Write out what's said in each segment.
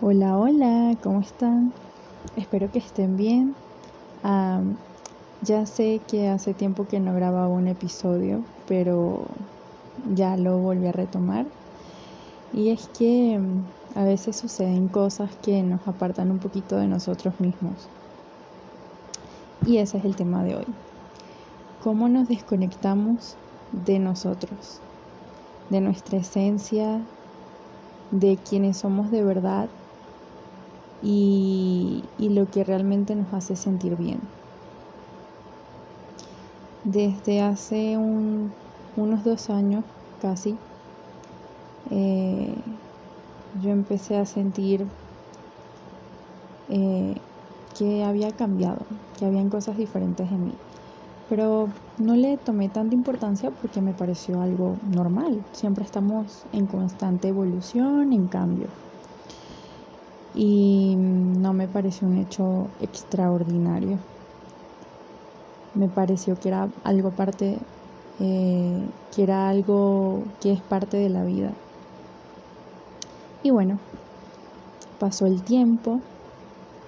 Hola, hola, ¿cómo están? Espero que estén bien. ya sé que hace tiempo que no grababa un episodio, pero ya lo volví a retomar. Y es que mm, a veces suceden cosas que nos apartan un poquito de nosotros mismos. Y ese es el tema de hoy. ¿Cómo nos desconectamos de nosotros, de nuestra esencia, de quienes somos de verdad y, lo que realmente nos hace sentir bien. Desde hace unos dos años casi, eh, yo empecé a sentir eh, que había cambiado, que habían cosas diferentes en mí. Pero no le tomé tanta importancia porque me pareció algo normal. Siempre estamos en constante evolución, en cambio y no me pareció un hecho extraordinario. Me pareció que era algo parte, eh, que era algo que es parte de la vida. Y bueno, pasó el tiempo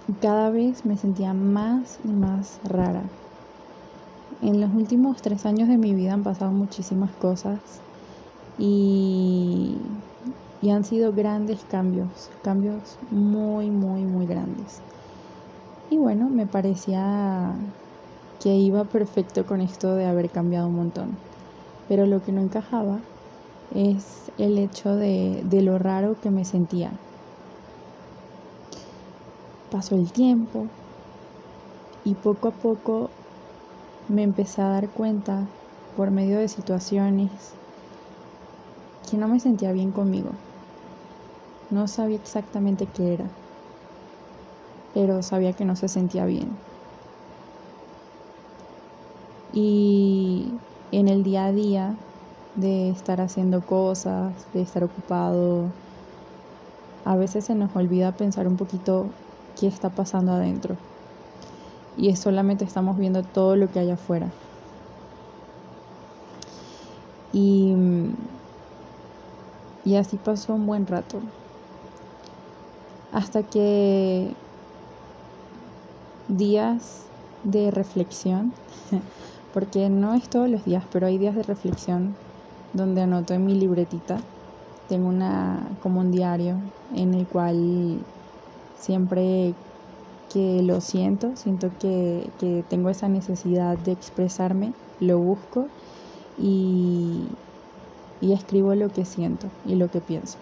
y cada vez me sentía más y más rara. En los últimos tres años de mi vida han pasado muchísimas cosas y y han sido grandes cambios, cambios muy, muy, muy grandes. Y bueno, me parecía que iba perfecto con esto de haber cambiado un montón. Pero lo que no encajaba es el hecho de, de lo raro que me sentía. Pasó el tiempo y poco a poco me empecé a dar cuenta por medio de situaciones que no me sentía bien conmigo. No sabía exactamente qué era, pero sabía que no se sentía bien. Y en el día a día de estar haciendo cosas, de estar ocupado, a veces se nos olvida pensar un poquito qué está pasando adentro. Y es solamente estamos viendo todo lo que hay afuera. Y, y así pasó un buen rato hasta que días de reflexión, porque no es todos los días, pero hay días de reflexión donde anoto en mi libretita, tengo una como un diario en el cual siempre que lo siento, siento que, que tengo esa necesidad de expresarme, lo busco y, y escribo lo que siento y lo que pienso.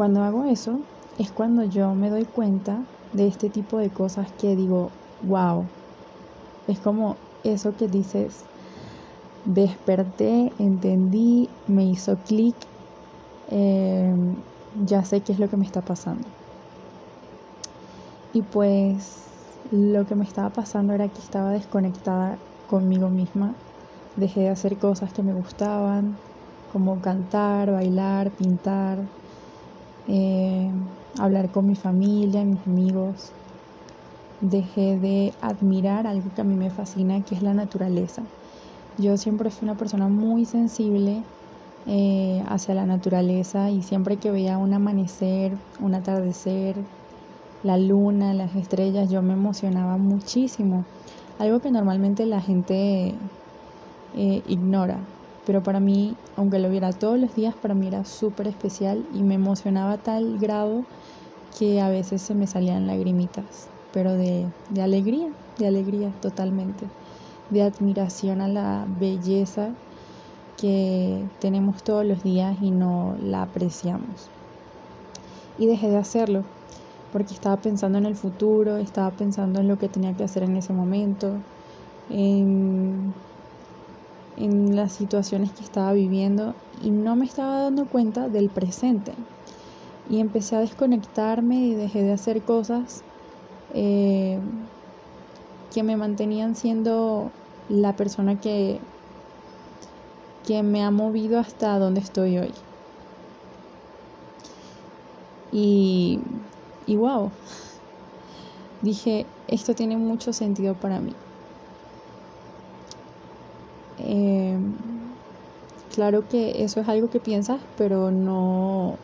Cuando hago eso es cuando yo me doy cuenta de este tipo de cosas que digo, wow, es como eso que dices, desperté, entendí, me hizo clic, em, ya sé qué es lo que me está pasando. Y pues lo que me estaba pasando era que estaba desconectada conmigo misma, dejé de hacer cosas que me gustaban, como cantar, bailar, pintar, eh, hablar con mi familia, mis amigos. Dejé de admirar algo que a mí me fascina, que es la naturaleza. Yo siempre fui una persona muy sensible eh, hacia la naturaleza y siempre que veía un amanecer, un atardecer, la luna, las estrellas, yo me emocionaba muchísimo. Algo que normalmente la gente eh, ignora pero para mí, aunque lo viera todos los días, para mí era súper especial y me emocionaba a tal grado que a veces se me salían lagrimitas, pero de, alegría, de alegría totalmente, de admiración a la belleza que tenemos todos los días y no la apreciamos. Y dejé de hacerlo porque estaba pensando en el futuro, estaba pensando en lo que tenía que hacer en ese momento, en en las situaciones que estaba viviendo y no me estaba dando cuenta del presente. Y empecé a desconectarme y dejé de hacer cosas eh, que me mantenían siendo la persona que, que me ha movido hasta donde estoy hoy. Y, y wow, dije, esto tiene mucho sentido para mí. Claro que eso es algo que piensas, pero no,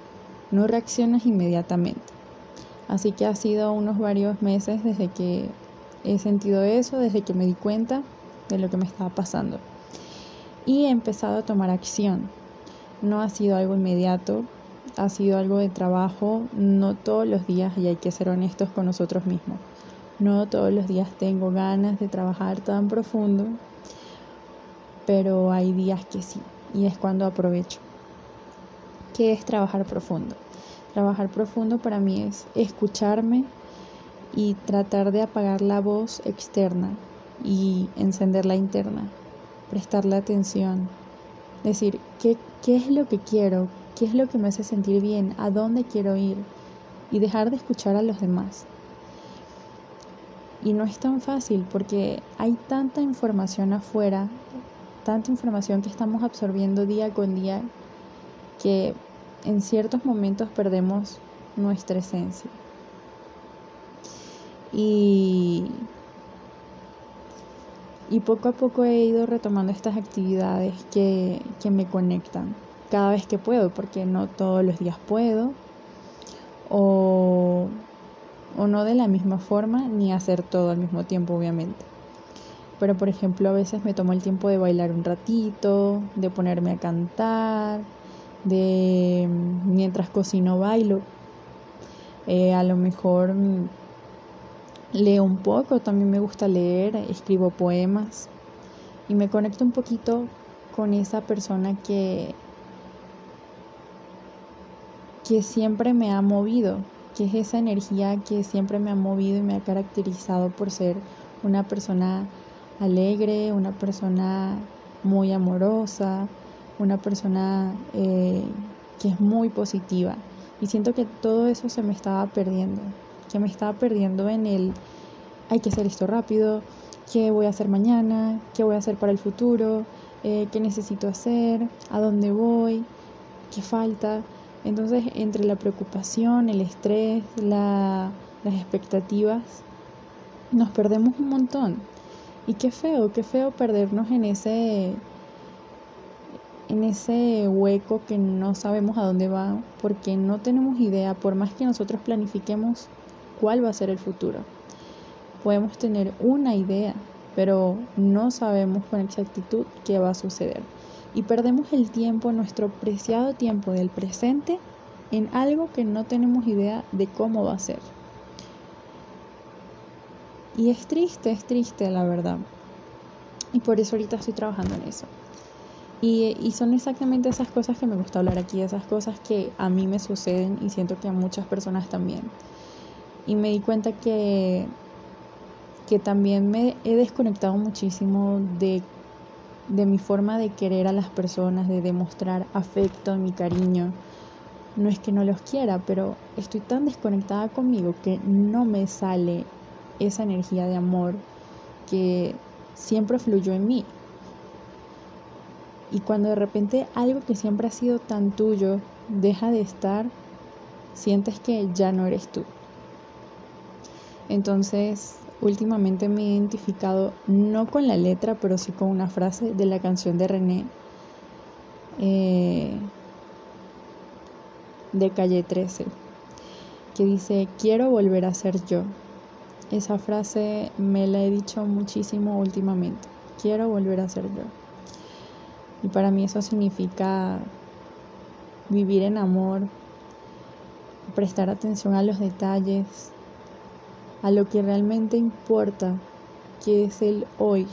no reaccionas inmediatamente. Así que ha sido unos varios meses desde que he sentido eso, desde que me di cuenta de lo que me estaba pasando. Y he empezado a tomar acción. No ha sido algo inmediato, ha sido algo de trabajo, no todos los días, y hay que ser honestos con nosotros mismos. No todos los días tengo ganas de trabajar tan profundo, pero hay días que sí, y es cuando aprovecho. ¿Qué es trabajar profundo? Trabajar profundo para mí es escucharme y tratar de apagar la voz externa y encender la interna, prestarle atención, decir, ¿qué, ¿qué es lo que quiero? ¿Qué es lo que me hace sentir bien? ¿A dónde quiero ir? Y dejar de escuchar a los demás. Y no es tan fácil porque hay tanta información afuera, tanta información que estamos absorbiendo día con día, que en ciertos momentos perdemos nuestra esencia. Y, y poco a poco he ido retomando estas actividades que, que me conectan cada vez que puedo, porque no todos los días puedo. O o no de la misma forma ni hacer todo al mismo tiempo, obviamente. Pero por ejemplo, a veces me tomo el tiempo de bailar un ratito, de ponerme a cantar, de mientras cocino bailo. Eh, a lo mejor mm, leo un poco, también me gusta leer, escribo poemas y me conecto un poquito con esa persona que que siempre me ha movido, que es esa energía que siempre me ha movido y me ha caracterizado por ser una persona alegre, una persona muy amorosa, una persona eh, que es muy positiva. Y siento que todo eso se me estaba perdiendo, que me estaba perdiendo en el hay que hacer esto rápido, qué voy a hacer mañana, qué voy a hacer para el futuro, eh, qué necesito hacer, a dónde voy, qué falta. Entonces, entre la preocupación, el estrés, las expectativas, nos perdemos un montón. Y qué feo, qué feo perdernos en ese en ese hueco que no sabemos a dónde va, porque no tenemos idea, por más que nosotros planifiquemos cuál va a ser el futuro. Podemos tener una idea, pero no sabemos con exactitud qué va a suceder y perdemos el tiempo, nuestro preciado tiempo del presente, en algo que no tenemos idea de cómo va a ser. Y es triste, es triste la verdad. Y por eso ahorita estoy trabajando en eso. Y, son exactamente esas cosas que me gusta hablar aquí, esas cosas que a mí me suceden y siento que a muchas personas también. Y me di cuenta que, que también me he desconectado muchísimo de de mi forma de querer a las personas, de demostrar afecto, mi cariño. No es que no los quiera, pero estoy tan desconectada conmigo que no me sale esa energía de amor que siempre fluyó en mí. Y cuando de repente algo que siempre ha sido tan tuyo deja de estar, sientes que ya no eres tú. Entonces últimamente me he identificado no con la letra, pero sí con una frase de la canción de René eh, de Calle 13, que dice, quiero volver a ser yo. Esa frase me la he dicho muchísimo últimamente, quiero volver a ser yo. Y para mí eso significa vivir en amor, prestar atención a los detalles, a lo que realmente importa, que es el hoy.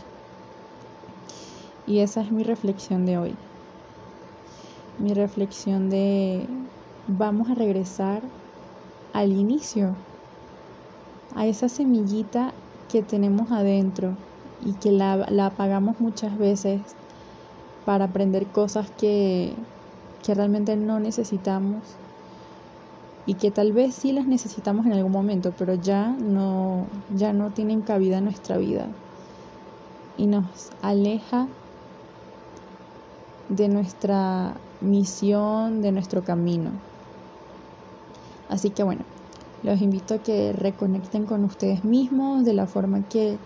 Y esa es mi reflexión de hoy. Mi reflexión de vamos a regresar al inicio, a esa semillita que tenemos adentro y que la, la apagamos muchas veces para aprender cosas que, que realmente no necesitamos y que tal vez sí las necesitamos en algún momento, pero ya no, ya no tienen cabida en nuestra vida y nos aleja de nuestra misión, de nuestro camino. Así que bueno, los invito a que reconecten con ustedes mismos de la forma que,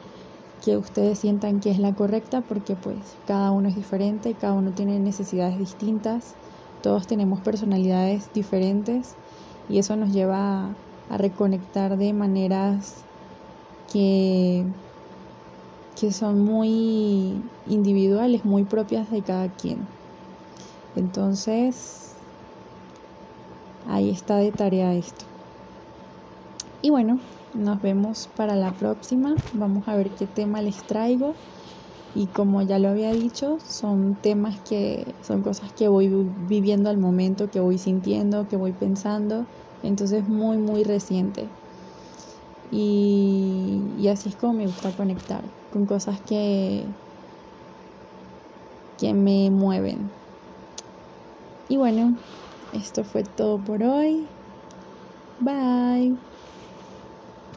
que ustedes sientan que es la correcta, porque pues cada uno es diferente, cada uno tiene necesidades distintas, todos tenemos personalidades diferentes y eso nos lleva a, reconectar de maneras que, que son muy individuales, muy propias de cada quien. Entonces, ahí está de tarea esto. Y bueno, nos vemos para la próxima. Vamos a ver qué tema les traigo. Y como ya lo había dicho, son temas que son cosas que voy viviendo al momento, que voy sintiendo, que voy pensando. Entonces muy, muy reciente. Y, así es como me gusta conectar con cosas que, que me mueven. Y bueno, esto fue todo por hoy. Bye.